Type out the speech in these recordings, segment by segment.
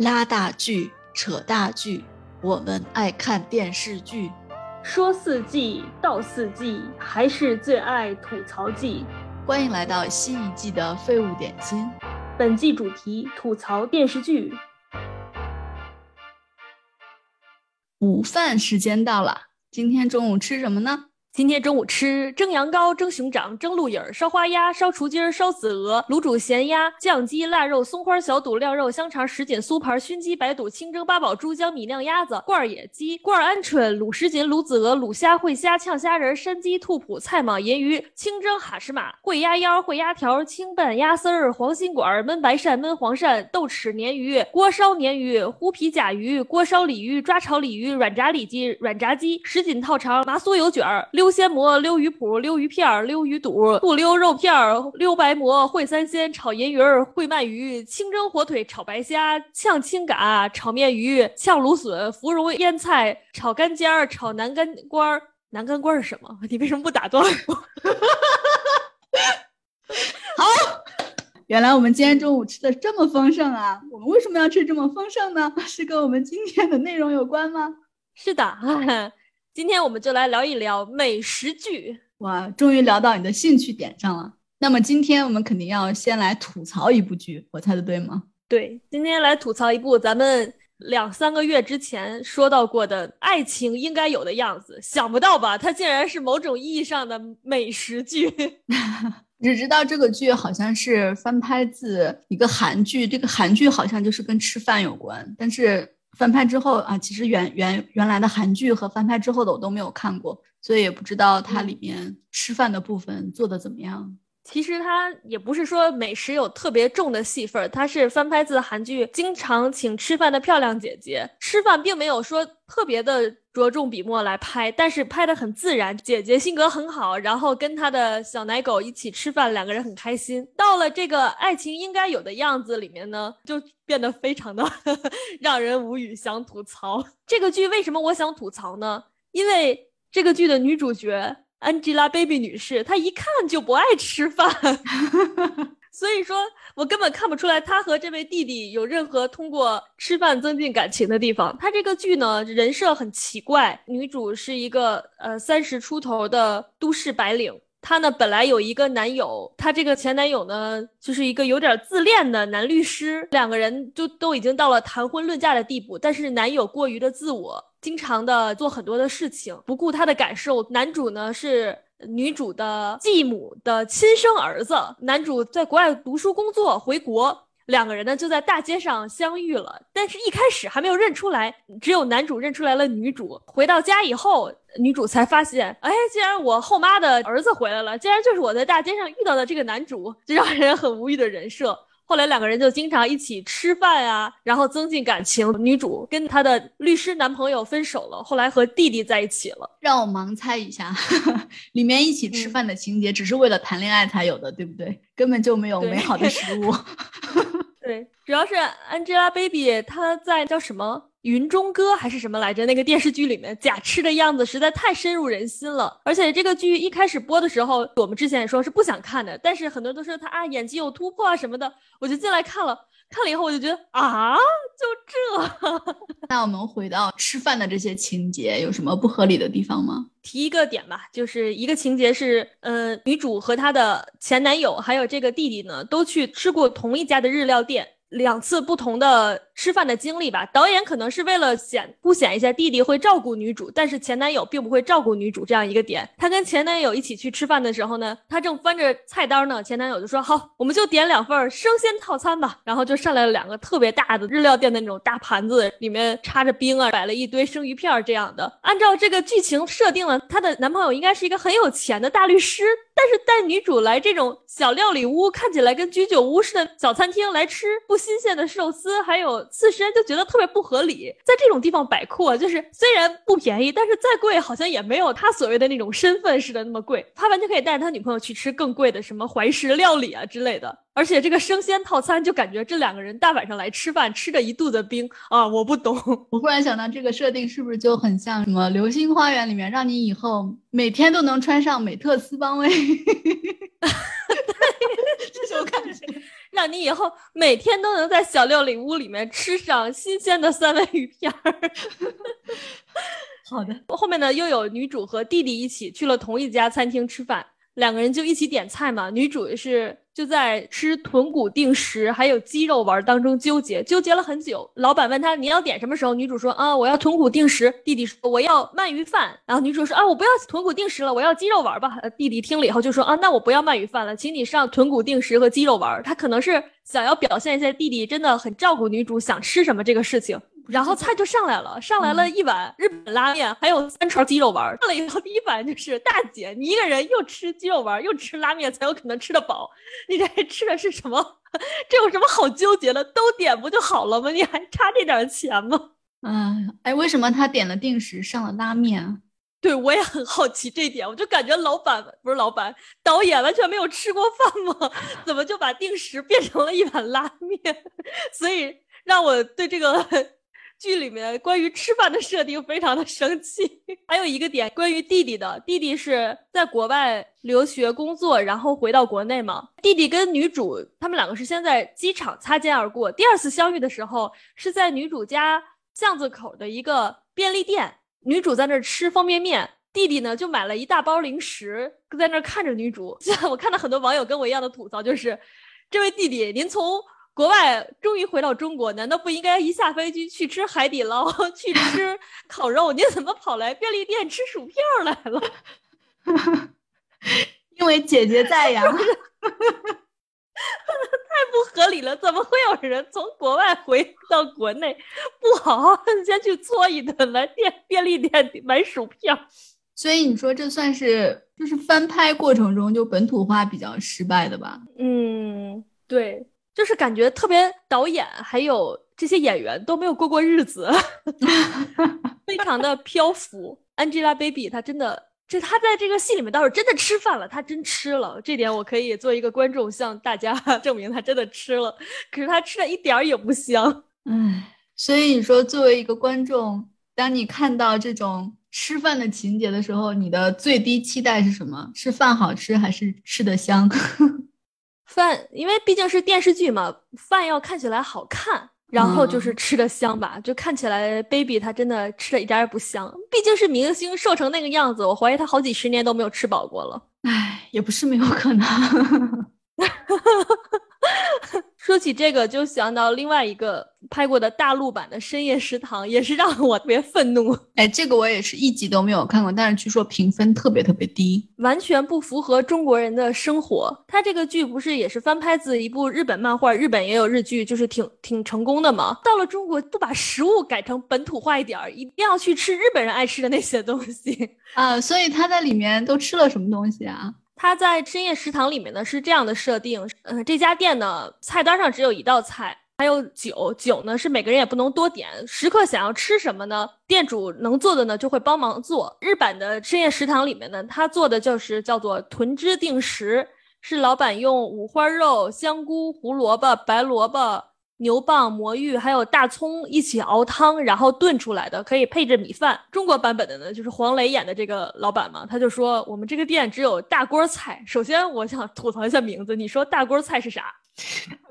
拉大锯，扯大锯，我们爱看电视剧。说四季，道四季，还是最爱吐槽季。欢迎来到新一季的废物点心。本季主题：吐槽电视剧。午饭时间到了，今天中午吃什么呢？今天中午吃蒸羊羔、蒸熊掌、蒸鹿眼、烧花鸭、烧雏鸡、烧子鹅、卤煮咸鸭、酱鸡、腊肉、松花小肚、料肉、香肠、什锦酥盘、熏鸡、白肚、清蒸八宝猪、江米酿鸭子、罐野鸡、罐鹌鹑、卤什锦、卤子鹅、卤虾、烩虾、炝虾仁、山鸡、兔脯、菜蟒、银鱼、清蒸哈什马、烩鸭腰、烩鸭条、清拌鸭丝儿、黄心管、焖白鳝、焖黄鳝、豆豉鲶鱼、锅烧鲶鱼、烀皮甲鱼、锅烧鲤鱼、抓炒鲤鱼、软炸里脊、软炸鸡、什锦套肠、麻酥油卷儿。溜鲜蘑、溜鱼脯、溜鱼片儿、溜鱼肚、不溜肉片儿、溜白蘑、烩三鲜、炒银鱼儿、烩鳗鱼、清蒸火腿、炒白虾、炝青蛤、炒面鱼、炝芦笋、芙蓉腌菜、炒干尖儿、炒南干瓜儿。南干瓜是什么？你为什么不打断我？好，原来我们今天中午吃的这么丰盛啊！我们为什么要吃这么丰盛呢？是跟我们今天的内容有关吗？是的，今天我们就来聊一聊美食剧。哇，终于聊到你的兴趣点上了。那么今天我们肯定要先来吐槽一部剧，我猜的对吗？对，今天来吐槽一部咱们两三个月之前说到过的爱情应该有的样子。想不到吧？它竟然是某种意义上的美食剧。只知道这个剧好像是翻拍自一个韩剧，这个韩剧好像就是跟吃饭有关，但是。翻拍之后啊，其实原原原来的韩剧和翻拍之后的我都没有看过，所以也不知道它里面吃饭的部分做的怎么样。其实它也不是说美食有特别重的戏份，它是翻拍自韩剧，经常请吃饭的漂亮姐姐吃饭，并没有说特别的着重笔墨来拍，但是拍的很自然。姐姐性格很好，然后跟她的小奶狗一起吃饭，两个人很开心。到了这个爱情应该有的样子里面呢，就变得非常的 让人无语，想吐槽。这个剧为什么我想吐槽呢？因为这个剧的女主角。Angelababy 女士，她一看就不爱吃饭，所以说我根本看不出来她和这位弟弟有任何通过吃饭增进感情的地方。她这个剧呢，人设很奇怪，女主是一个呃三十出头的都市白领，她呢本来有一个男友，她这个前男友呢就是一个有点自恋的男律师，两个人就都已经到了谈婚论嫁的地步，但是男友过于的自我。经常的做很多的事情，不顾她的感受。男主呢是女主的继母的亲生儿子。男主在国外读书工作，回国，两个人呢就在大街上相遇了。但是一开始还没有认出来，只有男主认出来了女主。回到家以后，女主才发现，哎，竟然我后妈的儿子回来了，竟然就是我在大街上遇到的这个男主，这让人很无语的人设。后来两个人就经常一起吃饭啊，然后增进感情。女主跟她的律师男朋友分手了，后来和弟弟在一起了。让我盲猜一下，里面一起吃饭的情节只是为了谈恋爱才有的，对不对？根本就没有美好的食物。对，主要是 Angelababy 她在叫什么？云中歌还是什么来着？那个电视剧里面假吃的样子实在太深入人心了。而且这个剧一开始播的时候，我们之前也说是不想看的，但是很多人都说他啊演技有突破啊什么的，我就进来看了。看了以后我就觉得啊，就这。那我们回到吃饭的这些情节，有什么不合理的地方吗？提一个点吧，就是一个情节是，呃，女主和她的前男友还有这个弟弟呢，都去吃过同一家的日料店。两次不同的吃饭的经历吧，导演可能是为了显凸显一下弟弟会照顾女主，但是前男友并不会照顾女主这样一个点。他跟前男友一起去吃饭的时候呢，他正翻着菜单呢，前男友就说：“好，我们就点两份生鲜套餐吧。”然后就上来了两个特别大的日料店的那种大盘子，里面插着冰啊，摆了一堆生鱼片这样的。按照这个剧情设定了，她的男朋友应该是一个很有钱的大律师。但是带女主来这种小料理屋，看起来跟居酒屋似的小餐厅来吃不新鲜的寿司，还有刺身，就觉得特别不合理。在这种地方摆阔，就是虽然不便宜，但是再贵好像也没有他所谓的那种身份似的那么贵。他完全可以带着他女朋友去吃更贵的什么怀石料理啊之类的。而且这个生鲜套餐就感觉这两个人大晚上来吃饭，吃着一肚子冰啊！我不懂。我忽然想到，这个设定是不是就很像什么《流星花园》里面，让你以后每天都能穿上美特斯邦威？这是我感觉。让你以后每天都能在小料理屋里面吃上新鲜的三文鱼片儿。好的，后面呢，又有女主和弟弟一起去了同一家餐厅吃饭，两个人就一起点菜嘛。女主是就在吃豚骨定食还有鸡肉丸当中纠结，纠结了很久。老板问她你要点什么时候，女主说啊我要豚骨定食。弟弟说我要鳗鱼饭。然后女主说啊我不要豚骨定食了，我要鸡肉丸吧。弟弟听了以后就说啊那我不要鳗鱼饭了，请你上豚骨定食和鸡肉丸。他可能是想要表现一下弟弟真的很照顾女主想吃什么这个事情。然后菜就上来了，上来了一碗日本拉面，还有三串鸡肉丸。上来以后，第一反应就是大姐，你一个人又吃鸡肉丸又吃拉面，才有可能吃得饱。你这吃的是什么？这有什么好纠结的？都点不就好了吗？你还差这点钱吗？嗯，哎，为什么他点了定时上了拉面？对我也很好奇这一点，我就感觉老板不是老板，导演完全没有吃过饭吗？怎么就把定时变成了一碗拉面？所以让我对这个。剧里面关于吃饭的设定非常的生气，还有一个点关于弟弟的，弟弟是在国外留学工作，然后回到国内嘛。弟弟跟女主他们两个是先在机场擦肩而过，第二次相遇的时候是在女主家巷子口的一个便利店，女主在那儿吃方便面，弟弟呢就买了一大包零食，在那儿看着女主。我看到很多网友跟我一样的吐槽，就是这位弟弟，您从。国外终于回到中国，难道不应该一下飞机去吃海底捞、去吃烤肉？你怎么跑来便利店吃薯片来了？因为姐姐在呀，太不合理了！怎么会有人从国外回到国内，不好好先去搓一顿，来店便利店买薯片？所以你说这算是就是翻拍过程中就本土化比较失败的吧？嗯，对。就是感觉特别，导演还有这些演员都没有过过日子，非常的漂浮。Angelababy 她真的，这她在这个戏里面倒是真的吃饭了，她真吃了，这点我可以做一个观众向大家 证明她真的吃了。可是她吃的一点儿也不香，唉。所以你说作为一个观众，当你看到这种吃饭的情节的时候，你的最低期待是什么？是饭好吃还是吃的香？饭，因为毕竟是电视剧嘛，饭要看起来好看，然后就是吃的香吧。就看起来，baby 他真的吃的一点也不香。毕竟是明星，瘦成那个样子，我怀疑他好几十年都没有吃饱过了。唉，也不是没有可能。说起这个，就想到另外一个拍过的大陆版的《深夜食堂》，也是让我特别愤怒。哎，这个我也是一集都没有看过，但是据说评分特别特别低，完全不符合中国人的生活。它这个剧不是也是翻拍自一部日本漫画，日本也有日剧，就是挺挺成功的嘛。到了中国，不把食物改成本土化一点儿，一定要去吃日本人爱吃的那些东西啊。所以他在里面都吃了什么东西啊？他在深夜食堂里面呢是这样的设定，嗯，这家店呢菜单上只有一道菜，还有酒，酒呢是每个人也不能多点，食客想要吃什么呢，店主能做的呢就会帮忙做。日版的深夜食堂里面呢，他做的就是叫做豚汁定食，是老板用五花肉、香菇、胡萝卜、白萝卜。牛蒡、魔芋还有大葱一起熬汤，然后炖出来的，可以配着米饭。中国版本的呢，就是黄磊演的这个老板嘛，他就说我们这个店只有大锅菜。首先，我想吐槽一下名字，你说大锅菜是啥？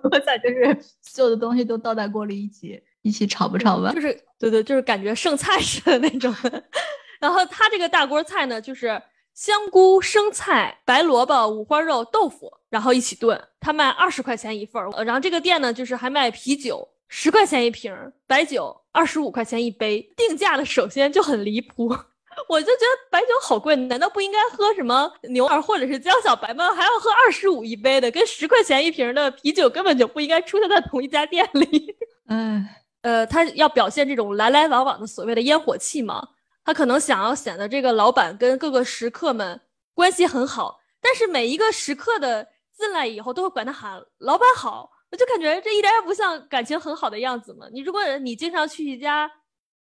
锅菜就是所有的东西都倒在锅里一起一起炒不炒吧？就是对对，就是感觉剩菜似的那种。然后他这个大锅菜呢，就是。香菇、生菜、白萝卜、五花肉、豆腐，然后一起炖。他卖二十块钱一份儿，然后这个店呢，就是还卖啤酒，十块钱一瓶，白酒二十五块钱一杯。定价的首先就很离谱，我就觉得白酒好贵，难道不应该喝什么牛二或者是江小白吗？还要喝二十五一杯的，跟十块钱一瓶的啤酒根本就不应该出现在同一家店里。嗯，呃，他要表现这种来来往往的所谓的烟火气嘛。他可能想要显得这个老板跟各个食客们关系很好，但是每一个食客的进来以后都会管他喊“老板好”，我就感觉这一点也不像感情很好的样子嘛。你如果你经常去一家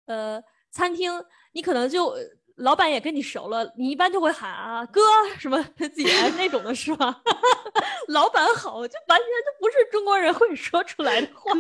呃餐厅，你可能就老板也跟你熟了，你一般就会喊啊哥什么姐那种的是吧？老板好，就完全就不是中国人会说出来的话。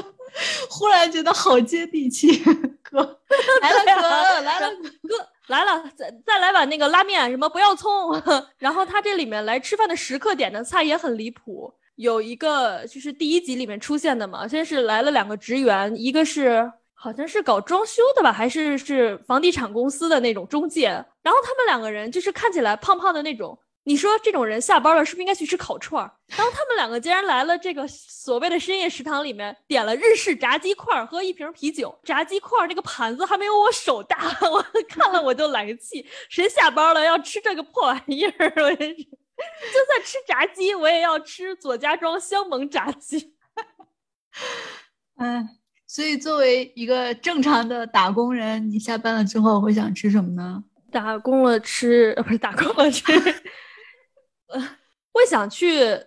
忽然觉得好接地气。哥 来了，哥来了，哥来了，再再来碗那个拉面，什么不要葱。然后他这里面来吃饭的食客点的菜也很离谱，有一个就是第一集里面出现的嘛，先是来了两个职员，一个是好像是搞装修的吧，还是是房地产公司的那种中介，然后他们两个人就是看起来胖胖的那种。你说这种人下班了是不是应该去吃烤串儿？然后他们两个竟然来了这个所谓的深夜食堂里面，点了日式炸鸡块和一瓶啤酒。炸鸡块那个盘子还没有我手大，我看了我就来气。谁下班了要吃这个破玩意儿？我真是，就算吃炸鸡，我也要吃左家庄香萌炸鸡。嗯，所以作为一个正常的打工人，你下班了之后会想吃什么呢？打工了吃，不是打工了吃。呃，会想去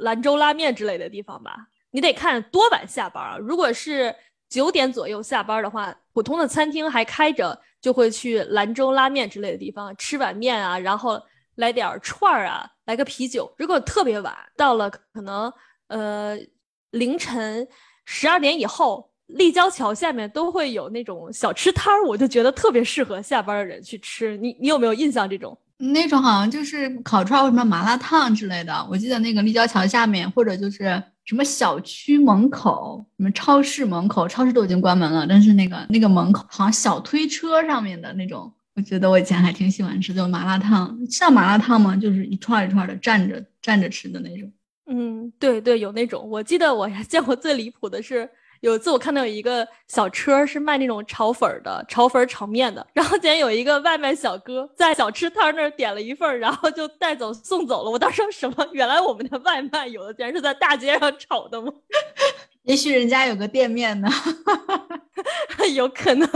兰州拉面之类的地方吧？你得看多晚下班啊。如果是九点左右下班的话，普通的餐厅还开着，就会去兰州拉面之类的地方吃碗面啊，然后来点串儿啊，来个啤酒。如果特别晚，到了可能呃凌晨十二点以后，立交桥下面都会有那种小吃摊儿，我就觉得特别适合下班的人去吃。你你有没有印象这种？那种好像就是烤串或什么麻辣烫之类的。我记得那个立交桥下面，或者就是什么小区门口、什么超市门口，超市都已经关门了，但是那个那个门口好像小推车上面的那种，我觉得我以前还挺喜欢吃，就麻辣烫，像麻辣烫吗？就是一串一串的站着站着吃的那种。嗯，对对，有那种。我记得我还见过最离谱的是。有一次我看到有一个小车是卖那种炒粉的，炒粉炒面的，然后竟然有一个外卖小哥在小吃摊那儿点了一份，然后就带走送走了。我当时什么？原来我们的外卖有的竟然是在大街上炒的吗？也许人家有个店面呢，有可能。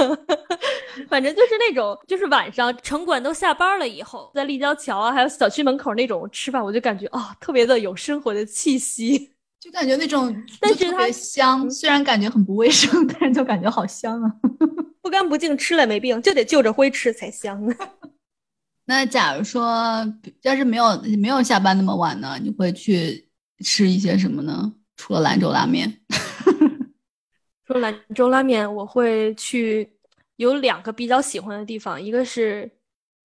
反正就是那种，就是晚上城管都下班了以后，在立交桥啊，还有小区门口那种吃饭，我就感觉啊，特别的有生活的气息。就感觉那种，但是特别香，虽然感觉很不卫生，但是就感觉好香啊！不干不净吃了没病，就得就着灰吃才香。那假如说要是没有没有下班那么晚呢，你会去吃一些什么呢？除了兰州拉面，除了兰州拉面，我会去有两个比较喜欢的地方，一个是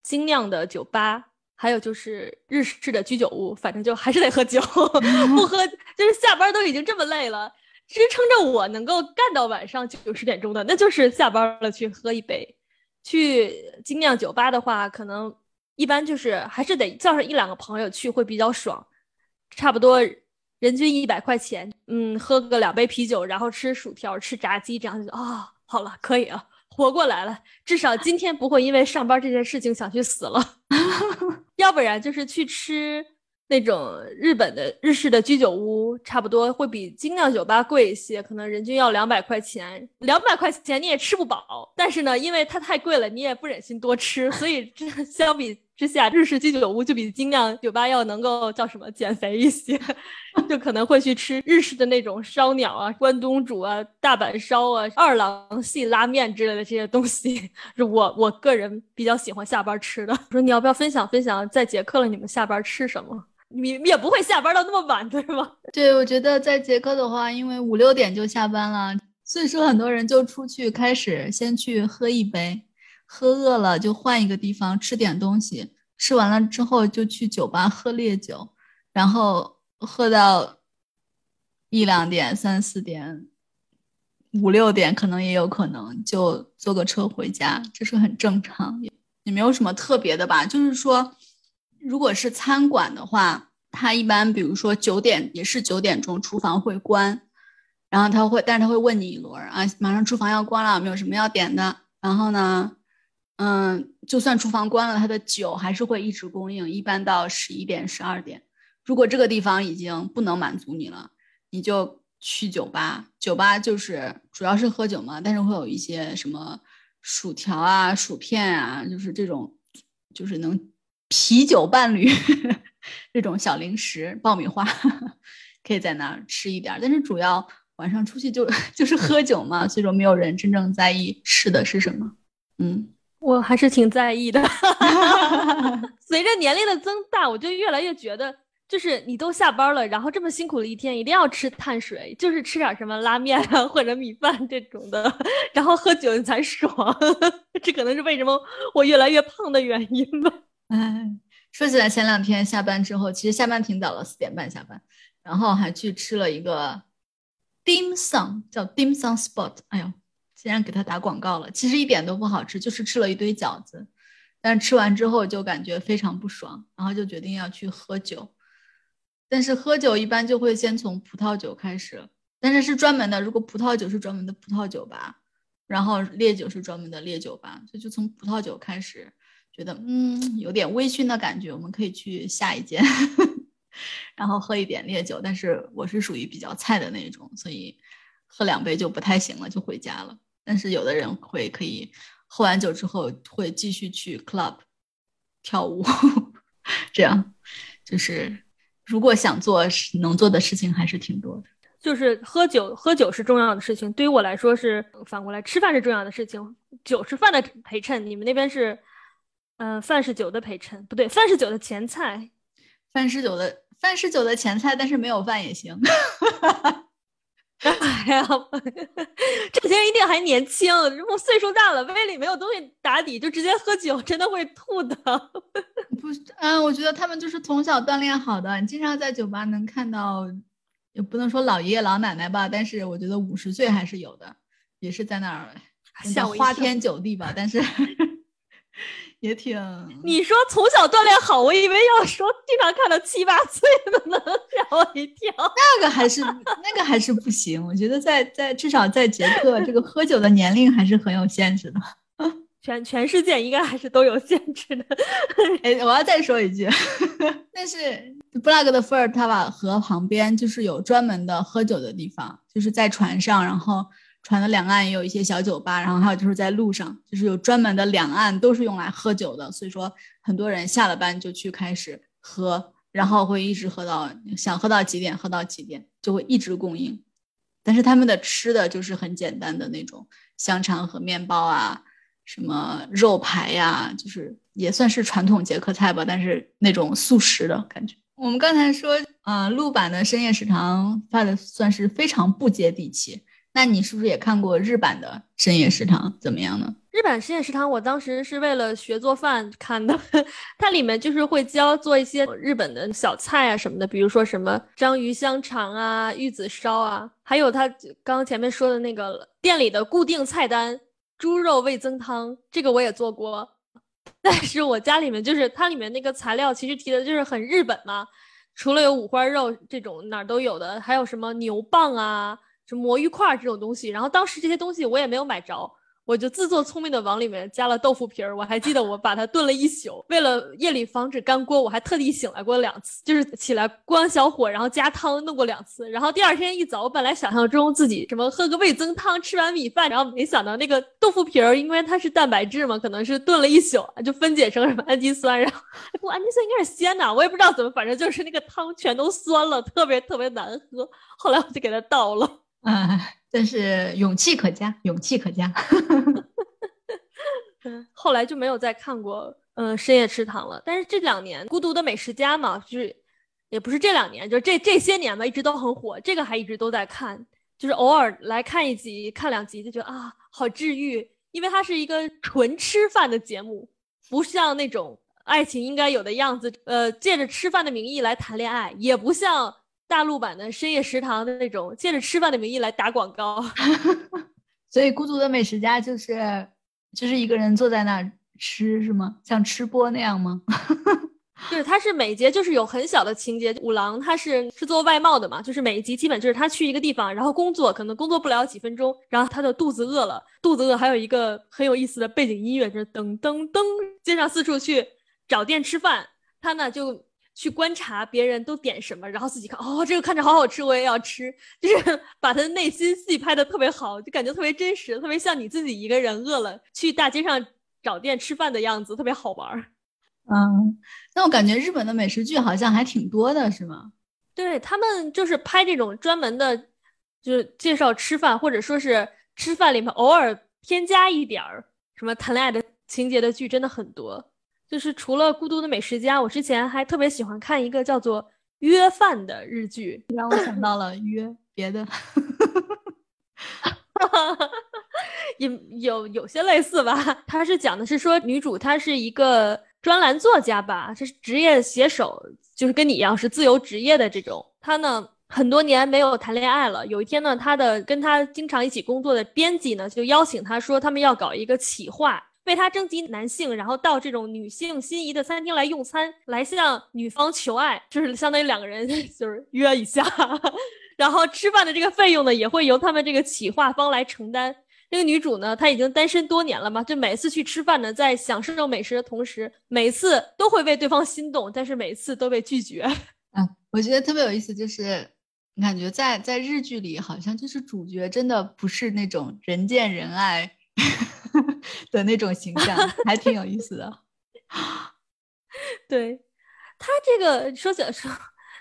精酿的酒吧。还有就是日式的居酒屋，反正就还是得喝酒，不喝就是下班都已经这么累了，支撑着我能够干到晚上九十点钟的，那就是下班了去喝一杯。去精酿酒吧的话，可能一般就是还是得叫上一两个朋友去会比较爽，差不多人均一百块钱，嗯，喝个两杯啤酒，然后吃薯条、吃炸鸡，这样就啊，好了，可以了。活过来了，至少今天不会因为上班这件事情想去死了，要不然就是去吃那种日本的日式的居酒屋，差不多会比精酿酒吧贵一些，可能人均要两百块钱，两百块钱你也吃不饱，但是呢，因为它太贵了，你也不忍心多吃，所以这 相比。之下，日式居酒屋就比精酿酒吧要能够叫什么减肥一些，就可能会去吃日式的那种烧鸟啊、关东煮啊、大阪烧啊、二郎系拉面之类的这些东西，是我我个人比较喜欢下班吃的。说你要不要分享分享，在捷克了你们下班吃什么？你也不会下班到那么晚，对吗？对，我觉得在捷克的话，因为五六点就下班了，所以说很多人就出去开始先去喝一杯。喝饿了就换一个地方吃点东西，吃完了之后就去酒吧喝烈酒，然后喝到一两点、三四点、五六点，可能也有可能就坐个车回家，这是很正常，也没有什么特别的吧。就是说，如果是餐馆的话，他一般比如说九点也是九点钟厨房会关，然后他会，但是他会问你一轮啊，马上厨房要关了，有没有什么要点的，然后呢？嗯，就算厨房关了，它的酒还是会一直供应，一般到十一点、十二点。如果这个地方已经不能满足你了，你就去酒吧。酒吧就是主要是喝酒嘛，但是会有一些什么薯条啊、薯片啊，就是这种，就是能啤酒伴侣 这种小零食、爆米花，可以在那儿吃一点。但是主要晚上出去就 就是喝酒嘛，所以说没有人真正在意吃的是什么。嗯。我还是挺在意的。随着年龄的增大，我就越来越觉得，就是你都下班了，然后这么辛苦的一天，一定要吃碳水，就是吃点什么拉面啊 或者米饭这种的，然后喝酒你才爽。这可能是为什么我越来越胖的原因吧。哎，说起来，前两天下班之后，其实下班挺早了，四点半下班。然后还去吃了一个 dim sum，叫 dim sum spot。哎呦，竟然给他打广告了，其实一点都不好吃，就是吃了一堆饺子。但吃完之后就感觉非常不爽，然后就决定要去喝酒。但是喝酒一般就会先从葡萄酒开始，但是是专门的。如果葡萄酒是专门的葡萄酒吧，然后烈酒是专门的烈酒吧，所以就从葡萄酒开始，觉得嗯有点微醺的感觉，我们可以去下一间，然后喝一点烈酒。但是我是属于比较菜的那种，所以喝两杯就不太行了，就回家了。但是有的人会可以。喝完酒之后会继续去 club 跳舞，这样就是如果想做能做的事情还是挺多的。就是喝酒，喝酒是重要的事情，对于我来说是反过来，吃饭是重要的事情，酒是饭的陪衬。你们那边是，嗯，饭是酒的陪衬，不对，饭是酒的前菜，饭是酒的饭是酒的前菜，但是没有饭也行。哎呀，这些人一定还年轻，如果岁数大了，胃里没有东西打底，就直接喝酒，真的会吐的。不，嗯，我觉得他们就是从小锻炼好的。你经常在酒吧能看到，也不能说老爷爷老奶奶吧，但是我觉得五十岁还是有的，也是在那儿，像花天酒地吧，但是。也挺，你说从小锻炼好，我以为要说经常看到七八岁的呢，吓我一跳。那个还是那个还是不行，我觉得在在至少在捷克，这个喝酒的年龄还是很有限制的。全全世界应该还是都有限制的。哎，我要再说一句，但是布拉格的伏尔塔瓦河旁边就是有专门的喝酒的地方，就是在船上，然后。船的两岸也有一些小酒吧，然后还有就是在路上，就是有专门的两岸都是用来喝酒的，所以说很多人下了班就去开始喝，然后会一直喝到想喝到几点喝到几点，就会一直供应。但是他们的吃的就是很简单的那种香肠和面包啊，什么肉排呀，就是也算是传统捷克菜吧，但是那种速食的感觉。我们刚才说，嗯，陆版的深夜食堂发的算是非常不接地气。那你是不是也看过日版的深夜食堂？怎么样呢？日版深夜食堂，我当时是为了学做饭看的。它里面就是会教做一些日本的小菜啊什么的，比如说什么章鱼香肠啊、玉子烧啊，还有他刚刚前面说的那个店里的固定菜单——猪肉味增汤，这个我也做过。但是我家里面就是它里面那个材料，其实提的就是很日本嘛。除了有五花肉这种哪儿都有的，还有什么牛蒡啊。什么魔芋块这种东西，然后当时这些东西我也没有买着，我就自作聪明的往里面加了豆腐皮儿。我还记得我把它炖了一宿，为了夜里防止干锅，我还特地醒来过两次，就是起来关小火，然后加汤弄过两次。然后第二天一早，我本来想象中自己什么喝个味增汤，吃完米饭，然后没想到那个豆腐皮儿，因为它是蛋白质嘛，可能是炖了一宿就分解成什么氨基酸，然后不氨基酸应该是鲜呐，我也不知道怎么，反正就是那个汤全都酸了，特别特别难喝。后来我就给它倒了。啊，但是勇气可嘉，勇气可嘉。嗯，后来就没有再看过嗯深夜食堂了。但是这两年《孤独的美食家》嘛，就是也不是这两年，就这这些年吧，一直都很火。这个还一直都在看，就是偶尔来看一集、看两集，就觉得啊，好治愈。因为它是一个纯吃饭的节目，不像那种爱情应该有的样子，呃，借着吃饭的名义来谈恋爱，也不像。大陆版的深夜食堂的那种，借着吃饭的名义来打广告，所以孤独的美食家就是就是一个人坐在那儿吃是吗？像吃播那样吗？对，他是每节就是有很小的情节。五郎他是是做外贸的嘛，就是每一集基本就是他去一个地方，然后工作，可能工作不了几分钟，然后他的肚子饿了，肚子饿还有一个很有意思的背景音乐，就是噔噔噔，街上四处去找店吃饭，他呢就。去观察别人都点什么，然后自己看，哦，这个看着好好吃，我也要吃，就是 把他的内心戏拍的特别好，就感觉特别真实，特别像你自己一个人饿了去大街上找店吃饭的样子，特别好玩儿。嗯，那我感觉日本的美食剧好像还挺多的，是吗？对他们就是拍这种专门的，就是介绍吃饭，或者说是吃饭里面偶尔添加一点儿什么谈恋爱的情节的剧，真的很多。就是除了《孤独的美食家》，我之前还特别喜欢看一个叫做《约饭》的日剧，让我想到了约别的，有有有些类似吧。他是讲的是说女主她是一个专栏作家吧，是职业写手，就是跟你一样是自由职业的这种。她呢很多年没有谈恋爱了。有一天呢，他的跟他经常一起工作的编辑呢，就邀请他说，他们要搞一个企划，为他征集男性，然后到这种女性心仪的餐厅来用餐，来向女方求爱，就是相当于两个人 就是约一下，然后吃饭的这个费用呢，也会由他们这个企划方来承担。这个女主呢，她已经单身多年了嘛，就每次去吃饭呢，在享受美食的同时，每次都会为对方心动，但是每次都被拒绝。嗯，我觉得特别有意思，就是感觉在在日剧里，好像就是主角真的不是那种人见人爱 的那种形象，还挺有意思的。对他这个说起来说，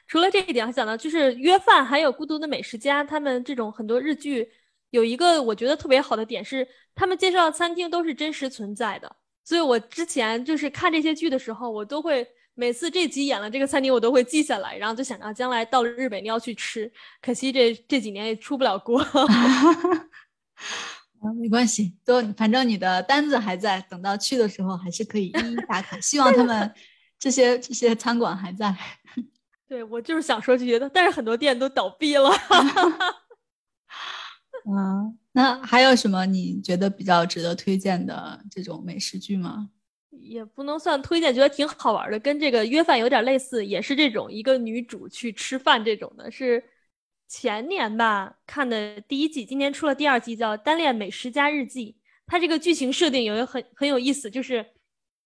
除了这一点，还想到就是约饭，还有孤独的美食家，他们这种很多日剧。有一个我觉得特别好的点是，他们介绍的餐厅都是真实存在的，所以我之前就是看这些剧的时候，我都会每次这集演了这个餐厅，我都会记下来，然后就想着将来到日本你要去吃。可惜这这几年也出不了国。嗯，没关系，都反正你的单子还在，等到去的时候还是可以一一打卡。希望他们 这些这些餐馆还在。对我就是想说这些的，但是很多店都倒闭了。嗯，那还有什么你觉得比较值得推荐的这种美食剧吗？也不能算推荐，觉得挺好玩的，跟这个约饭有点类似，也是这种一个女主去吃饭这种的，是前年吧看的第一季，今年出了第二季，叫《单恋美食家日记》。它这个剧情设定有一个很很有意思，就是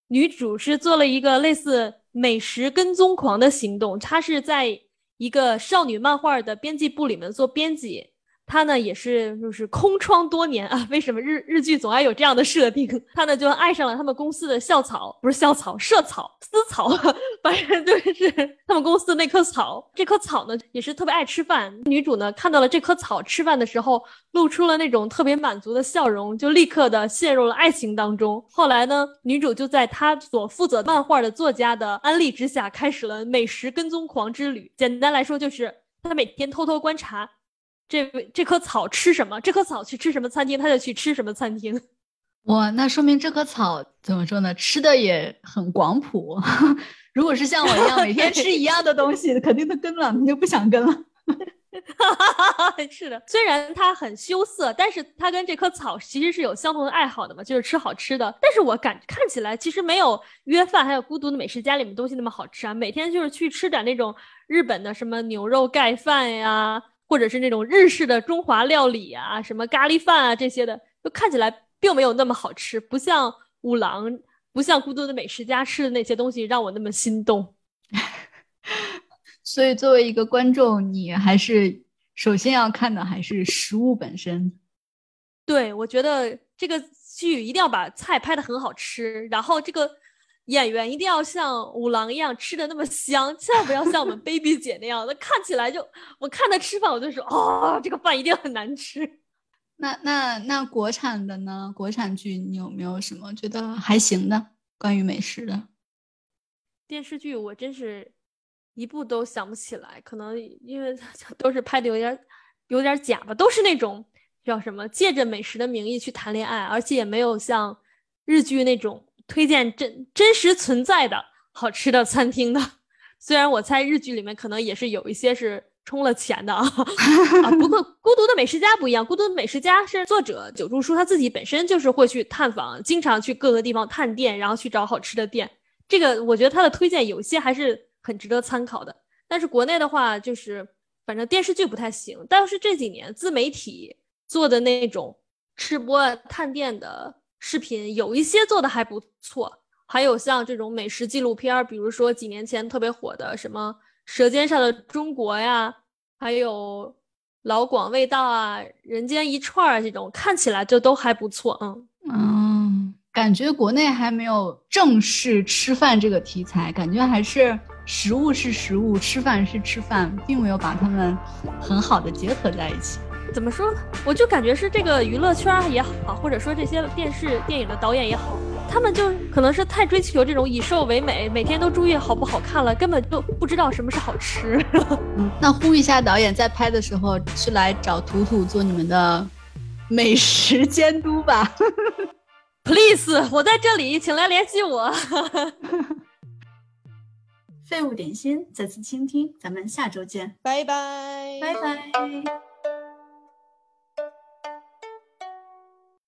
女主是做了一个类似美食跟踪狂的行动，她是在一个少女漫画的编辑部里面做编辑。他呢也是就是空窗多年啊，为什么日日剧总爱有这样的设定？他呢就爱上了他们公司的校草，不是校草，社草、私草，反正就是他们公司的那棵草。这棵草呢也是特别爱吃饭。女主呢看到了这棵草吃饭的时候，露出了那种特别满足的笑容，就立刻的陷入了爱情当中。后来呢，女主就在她所负责漫画的作家的安利之下，开始了美食跟踪狂之旅。简单来说，就是她每天偷偷观察。这这棵草吃什么？这棵草去吃什么餐厅，它就去吃什么餐厅。哇，那说明这棵草怎么说呢？吃的也很广谱。如果是像我一样每天吃一样的东西，肯定都跟了，你就不想跟了。是的，虽然它很羞涩，但是它跟这棵草其实是有相同的爱好的嘛，就是吃好吃的。但是我感看起来其实没有约饭还有孤独的美食家里面东西那么好吃啊。每天就是去吃点那种日本的什么牛肉盖饭呀。或者是那种日式的中华料理啊，什么咖喱饭啊这些的，就看起来并没有那么好吃，不像五郎，不像孤独的美食家吃的那些东西让我那么心动。所以作为一个观众，你还是首先要看的还是食物本身。对，我觉得这个剧一定要把菜拍的很好吃，然后这个。演员一定要像五郎一样吃的那么香，千万不要像我们 baby 姐那样的，看起来就我看她吃饭我就说哦，这个饭一定很难吃。那那那国产的呢？国产剧你有没有什么觉得还行的关于美食的电视剧？我真是一部都想不起来，可能因为 都是拍的有点有点假吧，都是那种叫什么借着美食的名义去谈恋爱，而且也没有像日剧那种。推荐真真实存在的好吃的餐厅的，虽然我猜日剧里面可能也是有一些是充了钱的啊啊！不过《孤独的美食家》不一样，《孤独的美食家》是作者久住书他自己本身就是会去探访，经常去各个地方探店，然后去找好吃的店。这个我觉得他的推荐有些还是很值得参考的。但是国内的话，就是反正电视剧不太行，但是这几年自媒体做的那种吃播探店的。视频有一些做的还不错，还有像这种美食纪录片，比如说几年前特别火的什么《舌尖上的中国》呀，还有《老广味道》啊，《人间一串》啊，这种看起来就都还不错。嗯嗯，感觉国内还没有正式吃饭这个题材，感觉还是食物是食物，吃饭是吃饭，并没有把它们很好的结合在一起。怎么说？我就感觉是这个娱乐圈也好，或者说这些电视电影的导演也好，他们就可能是太追求这种以瘦为美，每天都注意好不好看了，根本就不知道什么是好吃。那呼吁一下导演，在拍的时候是来找图图做你们的美食监督吧。Please，我在这里，请来联系我。废物点心，再次倾听，咱们下周见，拜拜，拜拜。